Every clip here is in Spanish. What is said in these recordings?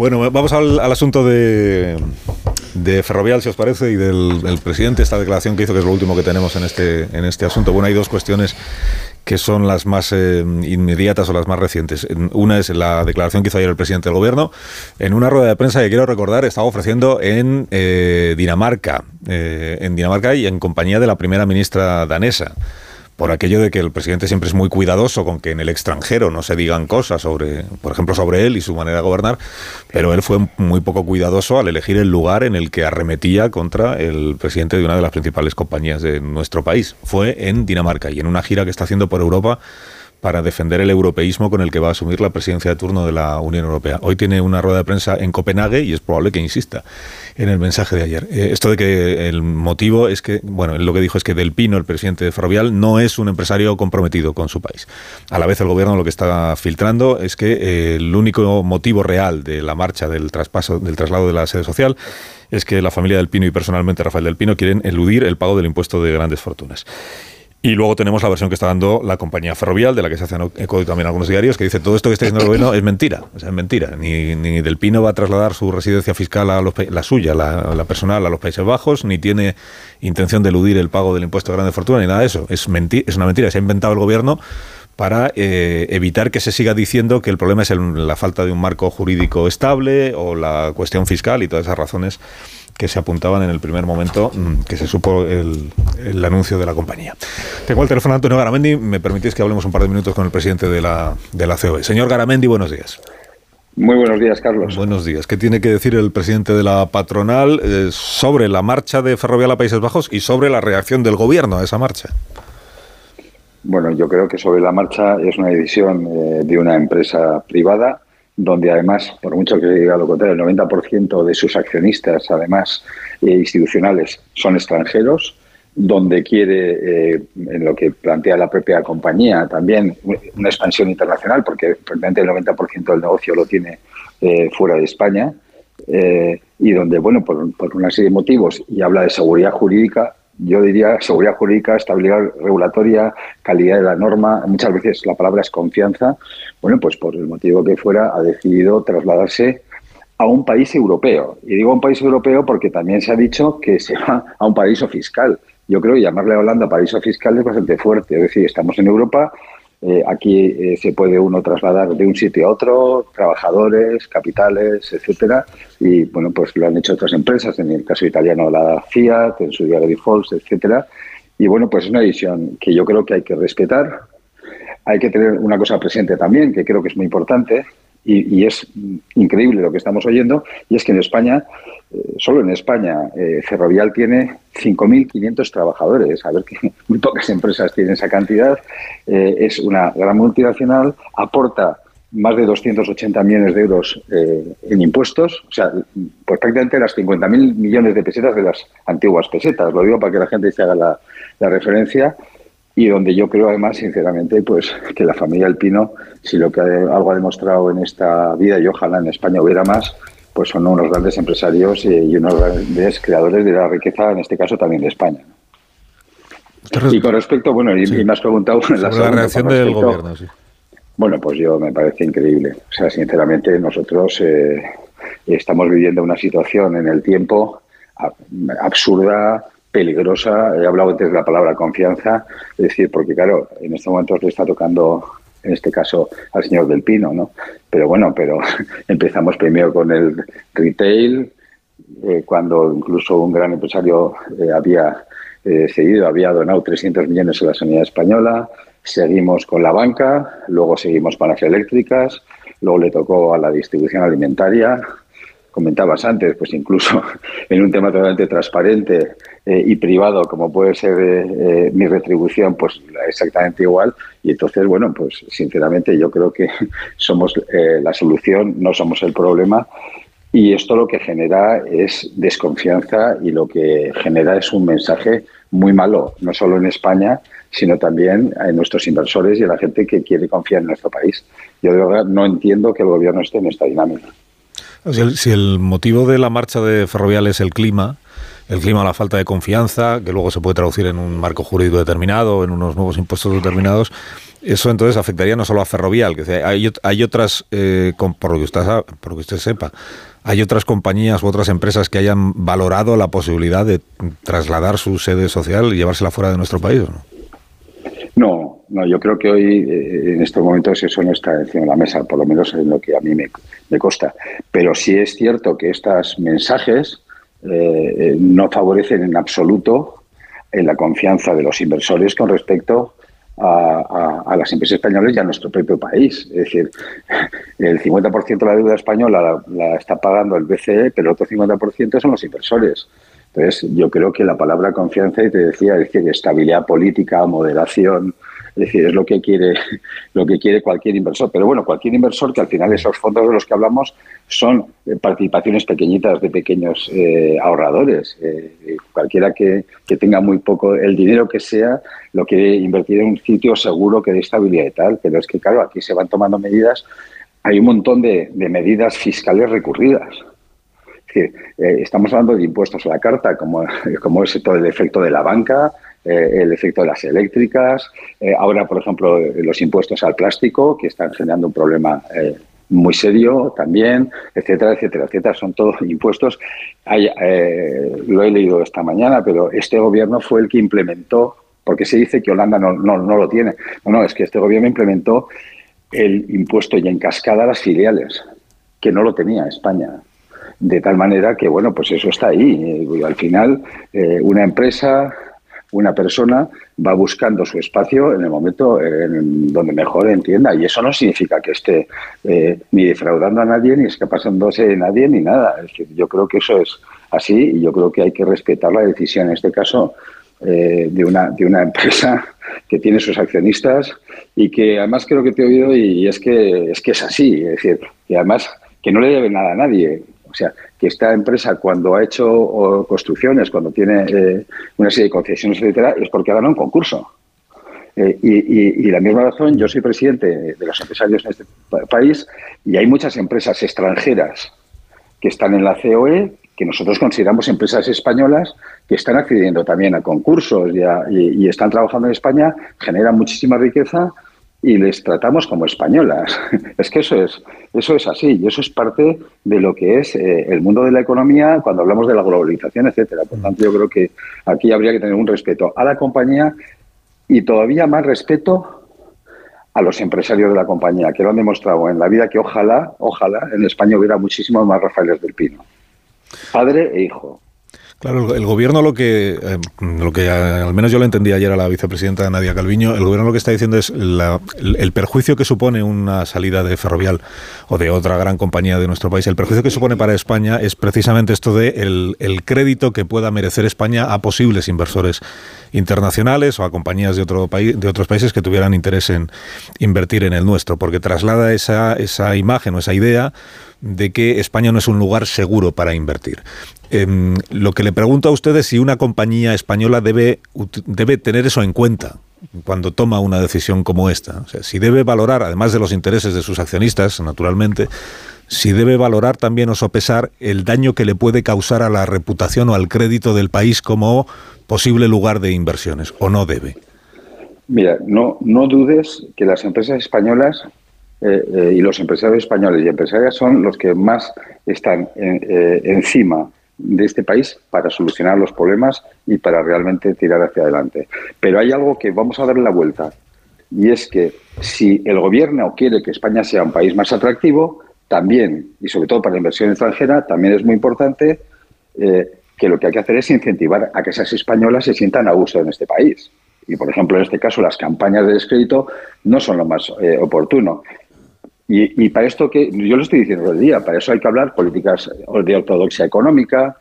Bueno, vamos al, asunto de, de, Ferrovial, si os parece, y del, presidente, esta declaración que hizo, que es lo último que tenemos en este, en este asunto. Bueno, hay dos cuestiones que son las más eh, inmediatas o las más recientes. Una es la declaración que hizo ayer el presidente del gobierno en una rueda de prensa que quiero recordar estaba ofreciendo en eh, Dinamarca, eh, en Dinamarca y en compañía de la primera ministra danesa por aquello de que el presidente siempre es muy cuidadoso con que en el extranjero no se digan cosas sobre, por ejemplo, sobre él y su manera de gobernar, pero él fue muy poco cuidadoso al elegir el lugar en el que arremetía contra el presidente de una de las principales compañías de nuestro país. Fue en Dinamarca y en una gira que está haciendo por Europa para defender el europeísmo con el que va a asumir la presidencia de turno de la Unión Europea. Hoy tiene una rueda de prensa en Copenhague y es probable que insista en el mensaje de ayer. Eh, esto de que el motivo es que, bueno, lo que dijo es que Del Pino, el presidente de Ferrovial, no es un empresario comprometido con su país. A la vez el gobierno lo que está filtrando es que eh, el único motivo real de la marcha del traspaso, del traslado de la sede social es que la familia del Pino y personalmente Rafael del Pino quieren eludir el pago del impuesto de grandes fortunas. Y luego tenemos la versión que está dando la compañía ferrovial, de la que se hacen eco también algunos diarios, que dice todo esto que está diciendo el gobierno es mentira. O sea, es mentira. Ni, ni Del Pino va a trasladar su residencia fiscal a los, la suya, la, personal, a los Países Bajos, ni tiene intención de eludir el pago del impuesto de grande fortuna, ni nada de eso. Es, es una mentira. Se ha inventado el gobierno para eh, evitar que se siga diciendo que el problema es la falta de un marco jurídico estable o la cuestión fiscal y todas esas razones que se apuntaban en el primer momento mm, que se supo el, anuncio de la compañía. Tengo el teléfono de Antonio Garamendi. Me permitís que hablemos un par de minutos con el presidente de la, de la COE. Señor Garamendi, buenos días. Muy buenos días, Carlos. Buenos días. ¿Qué tiene que decir el presidente de la patronal eh, sobre la marcha de Ferrovial a Países Bajos y sobre la reacción del gobierno a esa marcha? Bueno, yo creo que sobre la marcha es una decisión eh, de una empresa privada donde además, por mucho que diga lo contrario, el 90% de sus accionistas, además eh, institucionales, son extranjeros, donde quiere, eh, en lo que plantea la propia compañía, también una expansión internacional, porque prácticamente el 90% del negocio lo tiene eh, fuera de España, y donde, bueno, por, por una serie de motivos, y habla de seguridad jurídica, yo diría seguridad jurídica, estabilidad regulatoria, calidad de la norma, muchas veces la palabra es confianza, bueno, pues por el motivo que fuera ha decidido trasladarse a un país europeo. Y digo un país europeo porque también se ha dicho que se va a un paraíso fiscal. Yo creo que llamarle a Holanda paraíso fiscal es bastante fuerte. Es decir, estamos en Europa, eh, aquí eh, se puede uno trasladar de un sitio a otro, trabajadores, capitales, etcétera. Y bueno, pues lo han hecho otras empresas, en el caso italiano la Fiat, en su día Grifols, etcétera. Y bueno, pues es una decisión que yo creo que hay que respetar. Hay que tener una cosa presente también, que creo que es muy importante, y, es increíble lo que estamos oyendo, y es que en España, eh, solo en España, eh, Ferrovial tiene 5.500 trabajadores. A ver que muy pocas empresas tienen esa cantidad. Eh, es una gran multinacional, aporta más de 280 millones de euros en impuestos, o sea, pues prácticamente las 50.000 millones de pesetas de las antiguas pesetas. Lo digo para que la gente se haga la referencia y donde yo creo además sinceramente pues que la familia del Pino si lo que algo ha demostrado en esta vida y ojalá en España hubiera más pues son unos grandes empresarios y unos grandes creadores de la riqueza en este caso también de España. Y con respecto bueno y, me has preguntado la, reacción del gobierno sí. bueno pues yo me parece increíble. O sea sinceramente nosotros eh, estamos viviendo una situación en el tiempo absurda peligrosa. He hablado antes de la palabra confianza, es decir, porque claro, en este momento le está tocando, en este caso, al señor del Pino, ¿no? Pero bueno, pero empezamos primero con el retail, eh, cuando incluso un gran empresario eh, había eh, seguido, había donado 300 millones a la sanidad española, seguimos con la banca, luego seguimos con las eléctricas, luego le tocó a la distribución alimentaria, comentabas antes, pues incluso en un tema totalmente transparente eh, y privado, como puede ser eh, eh, mi retribución, pues exactamente igual. Y entonces, bueno, pues sinceramente yo creo que somos la solución, no somos el problema. Y esto lo que genera es desconfianza y lo que genera es un mensaje muy malo, no solo en España, sino también en nuestros inversores y a la gente que quiere confiar en nuestro país. Yo de verdad no entiendo que el gobierno esté en esta dinámica. Si el, motivo de la marcha de Ferrovial es el clima, el clima, la falta de confianza, que luego se puede traducir en un marco jurídico determinado, en unos nuevos impuestos determinados, Eso entonces afectaría no solo a Ferrovial, que hay, hay otras, eh, por, lo que usted, por lo que usted sepa, hay otras compañías u otras empresas que hayan valorado la posibilidad de trasladar su sede social y llevársela fuera de nuestro país, ¿o no? No, no, yo creo que hoy, eh, en estos momentos, eso no está encima de la mesa, por lo menos en lo que a mí me, me consta. Pero sí es cierto que estos mensajes eh, no favorecen en absoluto en la confianza de los inversores con respecto a, las empresas españolas y a nuestro propio país. Es decir, el 50% de la deuda española la, está pagando el BCE, pero el otro 50% son los inversores. Entonces, yo creo que la palabra confianza, y te decía, es decir, estabilidad política, moderación, es decir, es lo que quiere, lo que quiere cualquier inversor. Pero bueno, cualquier inversor que al final esos fondos de los que hablamos son eh, participaciones pequeñitas de pequeños eh, ahorradores. Eh, cualquiera que, tenga muy poco, el dinero que sea, lo quiere invertir en un sitio seguro que dé estabilidad y tal. Pero es que, claro, aquí se van tomando medidas. Hay un montón de, medidas fiscales recurridas. Es decir, estamos hablando de impuestos a la carta, como, como es todo el efecto de la banca, eh, el efecto de las eléctricas, eh, ahora, por ejemplo, los impuestos al plástico, que están generando un problema eh, muy serio también, etcétera, etcétera, etcétera. Son todos impuestos. lo he leído esta mañana, pero este gobierno fue el que implementó, porque se dice que Holanda no, no, no lo tiene. No, no, es que este gobierno implementó el impuesto ya en cascada a las filiales, que no lo tenía España de tal manera que, bueno, pues eso está ahí. Al final, una empresa una persona va buscando su espacio en el momento en donde mejor entienda. Y eso no significa que esté eh, ni defraudando a nadie, ni escapándose de nadie, ni nada. Es decir, yo creo que eso es así y yo creo que hay que respetar la decisión, en este caso, eh, de, una, de una empresa que tiene sus accionistas y que además creo que te he oído y es que es, que es así. Es decir, y además que no le debe nada a nadie. O sea, que esta empresa cuando ha hecho construcciones, cuando tiene eh, una serie de concesiones, etcétera, es porque ha ganado un concurso. Eh, y, la misma razón, yo soy presidente de los empresarios en este país y hay muchas empresas extranjeras que están en la COE, que nosotros consideramos empresas españolas, que están accediendo también a concursos y, y están trabajando en España, generan muchísima riqueza y les tratamos como españolas. Es que eso es, eso es así y eso es parte de lo que es eh, el mundo de la economía cuando hablamos de la globalización, etcétera. Por tanto, yo creo que aquí habría que tener un respeto a la compañía y todavía más respeto a los empresarios de la compañía, que lo han demostrado en la vida que ojalá, ojalá en España hubiera muchísimos más Rafaeles del Pino. Padre e hijo. Claro, el, gobierno lo que, eh, lo que al menos yo lo entendí ayer a la vicepresidenta Nadia Calviño, el gobierno lo que está diciendo es el, perjuicio que supone una salida de Ferrovial o de otra gran compañía de nuestro país, el perjuicio que supone para España es precisamente esto de el, el crédito que pueda merecer España a posibles inversores internacionales o a compañías de, otro país, de otros países que tuvieran interés en invertir en el nuestro, porque traslada esa, esa imagen o esa idea de que España no es un lugar seguro para invertir. Em, lo que le pregunto a ustedes es si una compañía española debe, debe tener eso en cuenta cuando toma una decisión como esta. Si debe valorar, además de los intereses de sus accionistas, naturalmente, si debe valorar también o sopesar el daño que le puede causar a la reputación o al crédito del país como posible lugar de inversiones, o no debe. Mira, no, no dudes que las empresas españolas eh, eh, y los empresarios españoles y empresarias son los que más están eh, encima de este país para solucionar los problemas y para realmente tirar hacia adelante. Pero hay algo que vamos a darle la vuelta y es que si el gobierno quiere que España sea un país más atractivo, también, y sobre todo para la inversión extranjera, también es muy importante que lo que hay que hacer es incentivar a que esas españolas se sientan a gusto en este país. Y, por ejemplo, en este caso, las campañas de descrédito no son lo más oportuno. Y, para esto que yo lo estoy diciendo el día, para eso hay que hablar políticas de ortodoxia económica,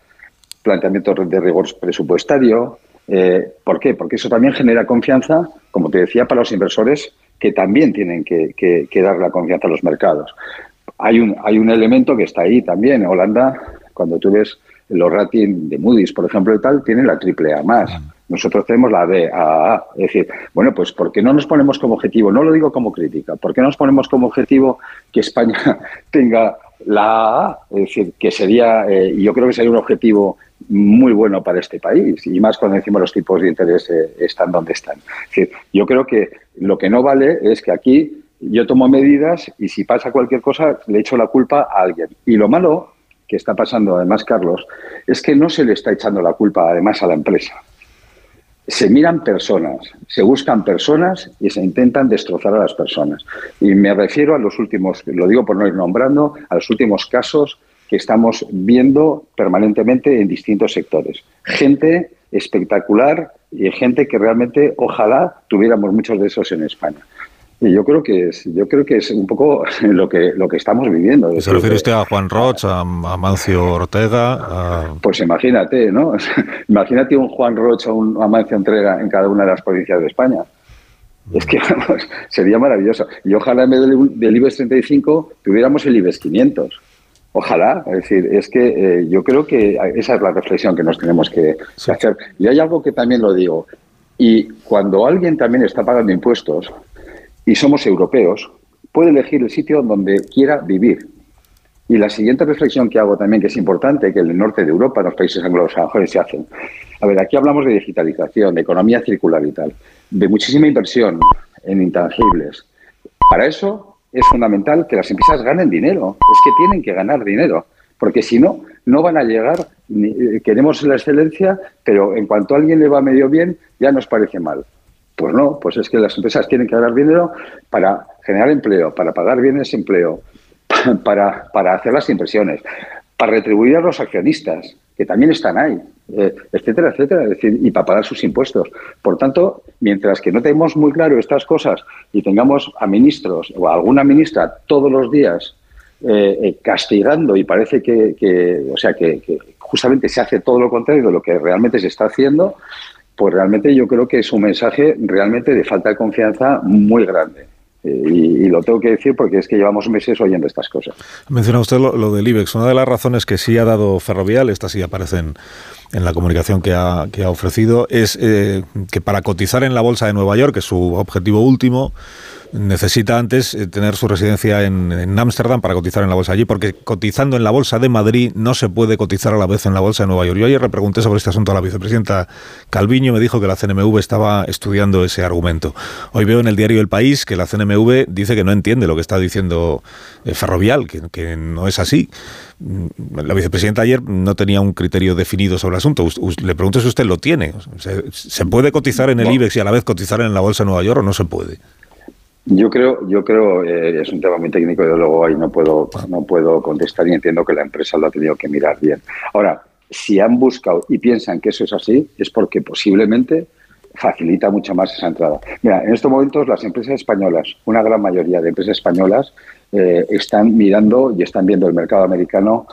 planteamientos de rigor presupuestario. Eh, ¿Por qué? Porque eso también genera confianza, como te decía, para los inversores que también tienen que, dar la confianza a los mercados. Hay un, hay un elemento que está ahí también. Holanda, cuando tú ves los ratings de Moody's, por ejemplo, y tal, tiene la triple A más. Nosotros tenemos la A. Es decir, bueno, pues ¿por qué no nos ponemos como objetivo, no lo digo como crítica, ¿por qué no nos ponemos como objetivo que España tenga la A, es decir, que sería, eh, yo creo que sería un objetivo muy bueno para este país, y más cuando decimos los tipos de interés eh, están donde están. Es decir, yo creo que lo que no vale es que aquí yo tomo medidas y si pasa cualquier cosa le echo la culpa a alguien. Y lo malo que está pasando, además, Carlos, es que no se le está echando la culpa, además, a la empresa. Se miran personas, se buscan personas y se intentan destrozar a las personas. Y me refiero a los últimos, lo digo por no ir nombrando, a los últimos casos que estamos viendo permanentemente en distintos sectores. Gente espectacular y gente que realmente ojalá tuviéramos muchos de esos en España. Y yo creo que es, yo creo que es un poco lo que lo que estamos viviendo. ¿Se refiere usted a Juan Roch, a, Mancio Ortega? Pues imagínate, ¿no? imagínate un Juan Roch o un Amancio Ortega en cada una de las provincias de España. Es que sería maravilloso. Y ojalá en vez del IBEX 35 tuviéramos el IBEX 500. Ojalá, es decir, es que eh, yo creo que esa es la reflexión que nos tenemos que hacer. Y hay algo que también lo digo. Y cuando alguien también está pagando impuestos, y somos europeos, puede elegir el sitio donde quiera vivir. Y la siguiente reflexión que hago también, que es importante, que en el norte de Europa, en los países anglosajones se hacen. A ver, aquí hablamos de digitalización, de economía circular y tal, de muchísima inversión en intangibles. Para eso es fundamental que las empresas ganen dinero. Es que tienen que ganar dinero, porque si no, no van a llegar. Eh, queremos la excelencia, pero en cuanto a alguien le va medio bien, ya nos parece mal. Pues no, pues es que las empresas tienen que ganar dinero para generar empleo, para pagar bienes de empleo, para, para hacer las inversiones, para retribuir a los accionistas, que también están ahí, eh, etcétera, etcétera, es decir, y para pagar sus impuestos. Por tanto, mientras que no tenemos muy claro estas cosas y tengamos a ministros o a alguna ministra todos los días eh, eh, castigando y parece que, o sea, que, justamente se hace todo lo contrario de lo que realmente se está haciendo, pues realmente yo creo que es un mensaje realmente de falta de confianza muy grande. Eh, y, lo tengo que decir porque es que llevamos meses oyendo estas cosas. Menciona usted lo, del IBEX. Una de las razones que sí ha dado Ferrovial, estas sí aparecen en la comunicación que ha, ofrecido, es eh, que para cotizar en la Bolsa de Nueva York, que es su objetivo último, necesita antes eh, tener su residencia en Ámsterdam para cotizar en la bolsa allí, porque cotizando en la bolsa de Madrid no se puede cotizar a la vez en la bolsa de Nueva York. Yo ayer le pregunté sobre este asunto a la vicepresidenta Calviño, me dijo que la CNMV estaba estudiando ese argumento. Hoy veo en el diario El País que la CNMV dice que no entiende lo que está diciendo eh, Ferrovial, que, no es así. Mm, la vicepresidenta ayer no tenía un criterio definido sobre el asunto. Le pregunto si usted lo tiene. ¿Se, puede cotizar en el IBEX y a la vez cotizar en la bolsa de Nueva York o no se puede? Yo creo, yo creo eh, es un tema muy técnico y luego ahí no puedo, no puedo contestar y entiendo que la empresa lo ha tenido que mirar bien. Ahora, si han buscado y piensan que eso es así, es porque posiblemente facilita mucho más esa entrada. Mira, en estos momentos las empresas españolas, una gran mayoría de empresas españolas, eh, están mirando y están viendo el mercado americano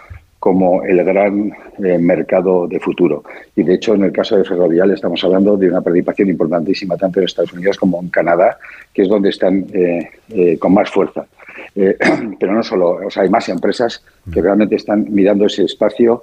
como el gran eh, mercado de futuro. Y de hecho, en el caso de Ferrovial estamos hablando de una participación importantísima tanto en Estados Unidos como en Canadá, que es donde están eh, eh, con más fuerza. pero no solo, o sea, hay más empresas que realmente están mirando ese espacio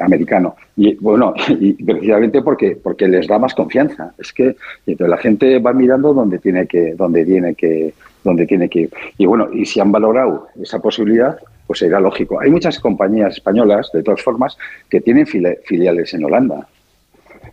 americano. Y bueno, precisamente porque, porque les da más confianza. Es que la gente va mirando donde tiene que, donde tiene que, donde tiene que ir. Y bueno, y si han valorado esa posibilidad, pues será lógico. Hay muchas compañías españolas, de todas formas, que tienen filiales en Holanda.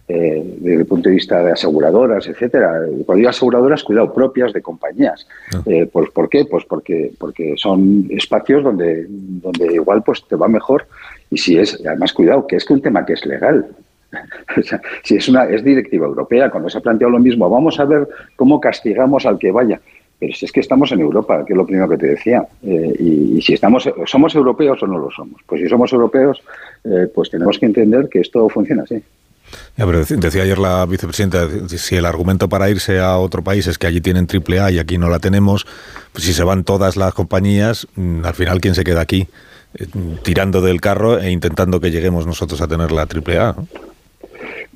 Eh, desde el punto de vista de aseguradoras, etcétera. Cuando digo aseguradoras, cuidado, propias de compañías. Ah. Eh, pues, ¿Por qué? Pues porque, porque son espacios donde, donde igual pues te va mejor. Y si es, además, cuidado, que es que un tema que es legal. si es una es directiva europea, cuando se ha planteado lo mismo, vamos a ver cómo castigamos al que vaya. Pero si es que estamos en Europa, que es lo primero que te decía. Eh, y, si estamos, somos europeos o no lo somos. Pues si somos europeos, eh, pues tenemos que entender que esto funciona así. Ya, pero decía ayer la vicepresidenta, si el argumento para irse a otro país es que allí tienen triple A y aquí no la tenemos, pues si se van todas las compañías, mm, al final, ¿quién se queda aquí? Eh, tirando del carro e intentando que lleguemos nosotros a tener la triple A.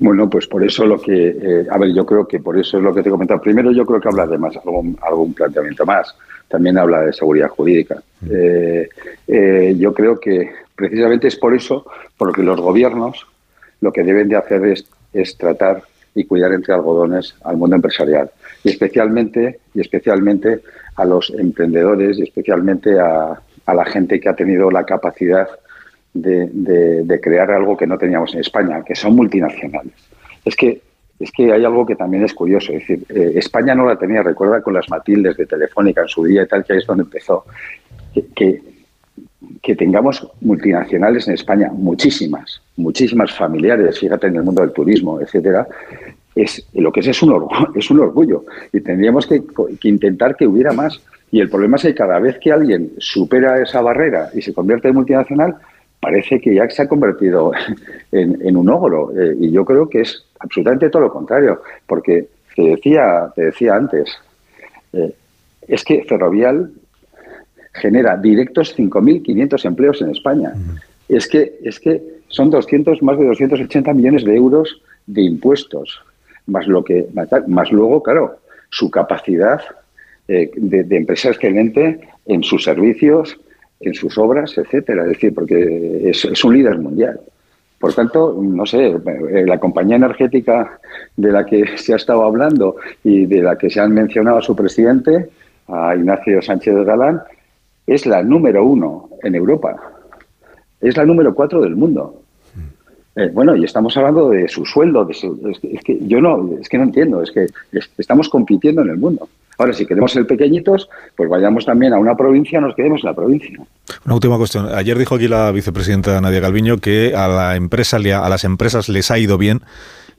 Bueno, pues por eso lo que, eh, a ver, yo creo que por eso es lo que te he comentado. Primero, yo creo que habla de más, algún, algún planteamiento más. También habla de seguridad jurídica. Mm. Eh, eh, yo creo que precisamente es por eso, porque los gobiernos lo que deben de hacer es, es tratar y cuidar entre algodones al mundo empresarial y especialmente y especialmente a los emprendedores y especialmente a, a la gente que ha tenido la capacidad de, crear algo que no teníamos en España, que son multinacionales. Es que, es que hay algo que también es curioso. Es decir, eh, España no la tenía, recuerda con las Matildes de Telefónica en su día y tal, que ahí es donde empezó. Que, que, tengamos multinacionales en España, muchísimas, muchísimas familiares, fíjate en el mundo del turismo, etcétera, es lo que es es un orgullo, es un orgullo y tendríamos que, que, intentar que hubiera más. Y el problema es que cada vez que alguien supera esa barrera y se convierte en multinacional, parece que ya se ha convertido en, un ogro. Eh, y yo creo que es absolutamente todo lo contrario, porque te decía, te decía antes, eh, es que Ferrovial genera directos 5.500 empleos en España. Es que, es que son 200, más de 280 millones de euros de impuestos, más, lo que, más luego, claro, su capacidad eh, de, de empresa excelente en sus servicios, en sus obras, etcétera. Es decir, porque es, un líder mundial. Por tanto, no sé, eh, la compañía energética de la que se ha estado hablando y de la que se han mencionado a su presidente, a Ignacio Sánchez Galán, es la número uno en Europa. Es la número cuatro del mundo. Eh, bueno, y estamos hablando de su sueldo. De es, que, yo no, es que no entiendo. Es que estamos compitiendo en el mundo. Ahora, si queremos ser pequeñitos, pues vayamos también a una provincia, nos quedemos en la provincia. Una última cuestión. Ayer dijo aquí la vicepresidenta Nadia Calviño que a la empresa, a las empresas les ha ido bien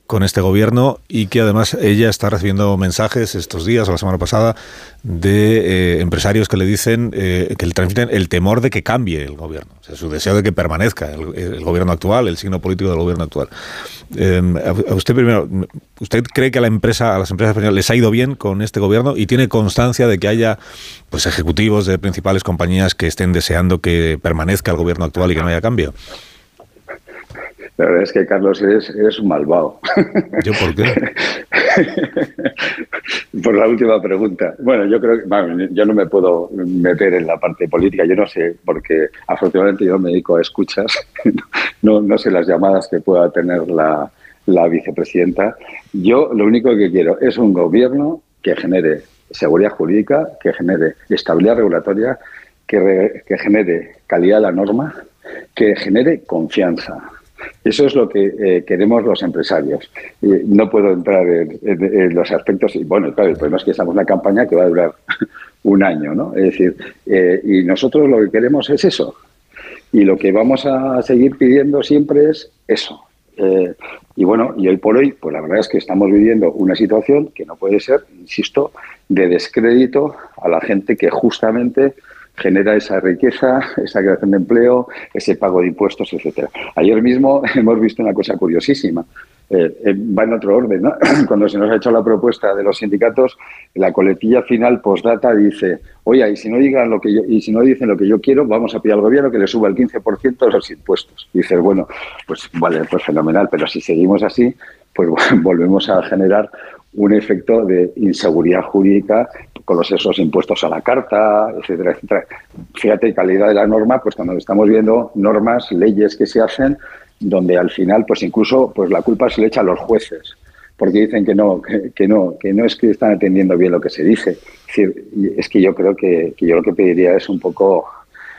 con este gobierno y que además ella está recibiendo mensajes estos días o la semana pasada de eh, empresarios que le dicen eh, que le transmiten el temor de que cambie el gobierno, o sea, su deseo de que permanezca el, gobierno actual, el signo político del gobierno actual. Em, usted primero, ¿usted cree que a la empresa, a las empresas españolas les ha ido bien con este gobierno y tiene constancia de que haya pues ejecutivos de principales compañías que estén deseando que permanezca el gobierno actual y que no haya cambio? La verdad es que, Carlos, eres, un malvado. ¿Yo por qué? por la última pregunta. Bueno, yo creo que yo no me puedo meter en la parte política, yo no sé, porque afortunadamente yo me dedico a escuchas, no, no sé las llamadas que pueda tener la, la vicepresidenta. Yo lo único que quiero es un gobierno que genere seguridad jurídica, que genere estabilidad regulatoria, que, que genere calidad de la norma, que genere confianza eso es lo que eh, queremos los empresarios. no puedo entrar en, los aspectos. Y bueno, claro, el problema es que estamos en una campaña que va a durar un año, ¿no? Es decir, eh, y nosotros lo que queremos es eso. Y lo que vamos a seguir pidiendo siempre es eso. Eh, y bueno, y hoy por hoy, pues la verdad es que estamos viviendo una situación que no puede ser, insisto, de descrédito a la gente que justamente genera esa riqueza, esa creación de empleo, ese pago de impuestos, etcétera. Ayer mismo hemos visto una cosa curiosísima. Eh, eh, va en otro orden, ¿no? Cuando se nos ha hecho la propuesta de los sindicatos, la coletilla final postdata dice, oye, y si no digan lo que y si no dicen lo que yo quiero, vamos a pedir al gobierno que le suba el 15% de los impuestos. Y dices, bueno, pues vale, pues fenomenal, pero si seguimos así, pues volvemos a generar un efecto de inseguridad jurídica con los esos impuestos a la carta, etcétera, etcétera. Fíjate, calidad de la norma, pues cuando estamos viendo normas, leyes que se hacen, donde al final, pues incluso, pues la culpa se le echa a los jueces, porque dicen que no, que, no, que no es que están atendiendo bien lo que se dice. Es, es que yo creo que, yo lo que pediría es un poco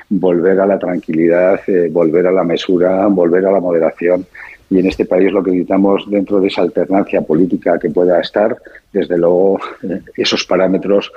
volver a la tranquilidad, eh, volver a la mesura, volver a la moderación y en este país lo que necesitamos dentro de esa alternancia política que pueda estar, desde luego eh, esos parámetros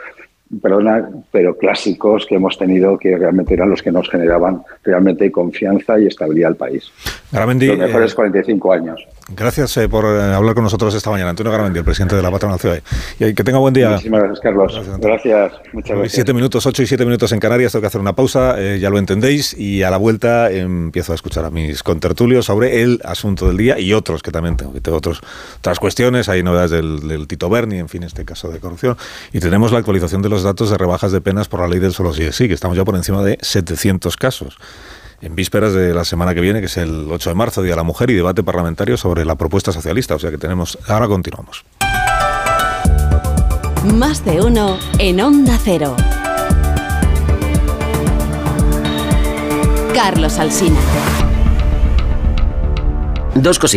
perdona, pero clásicos que hemos tenido que realmente eran los que nos generaban realmente confianza y estabilidad al país. Garamendi, los mejores 45 eh, años. Gracias eh, por eh, hablar con nosotros esta mañana. Antonio Garamendi, el presidente de la Patronal Ciudad. Y que tenga buen día. Muchísimas gracias, Carlos. Gracias, muchas gracias. Siete minutos, ocho y siete minutos en Canarias. Tengo que hacer una pausa, ya lo entendéis. Y a la vuelta empiezo a escuchar a mis contertulios sobre el asunto del día y otros que también tengo. Que tengo otros, otras cuestiones. Hay novedades del, Tito Berni, en fin, este caso de corrupción. Y tenemos la actualización de los datos de rebajas de penas por la ley del solo sí sí, que estamos ya por encima de 700 casos en vísperas de la semana que viene, que es el 8 de marzo, Día de la Mujer, y debate parlamentario sobre la propuesta socialista. O sea que tenemos. Ahora continuamos. Más de uno en Onda Cero. Carlos Alsina. Dos cositas.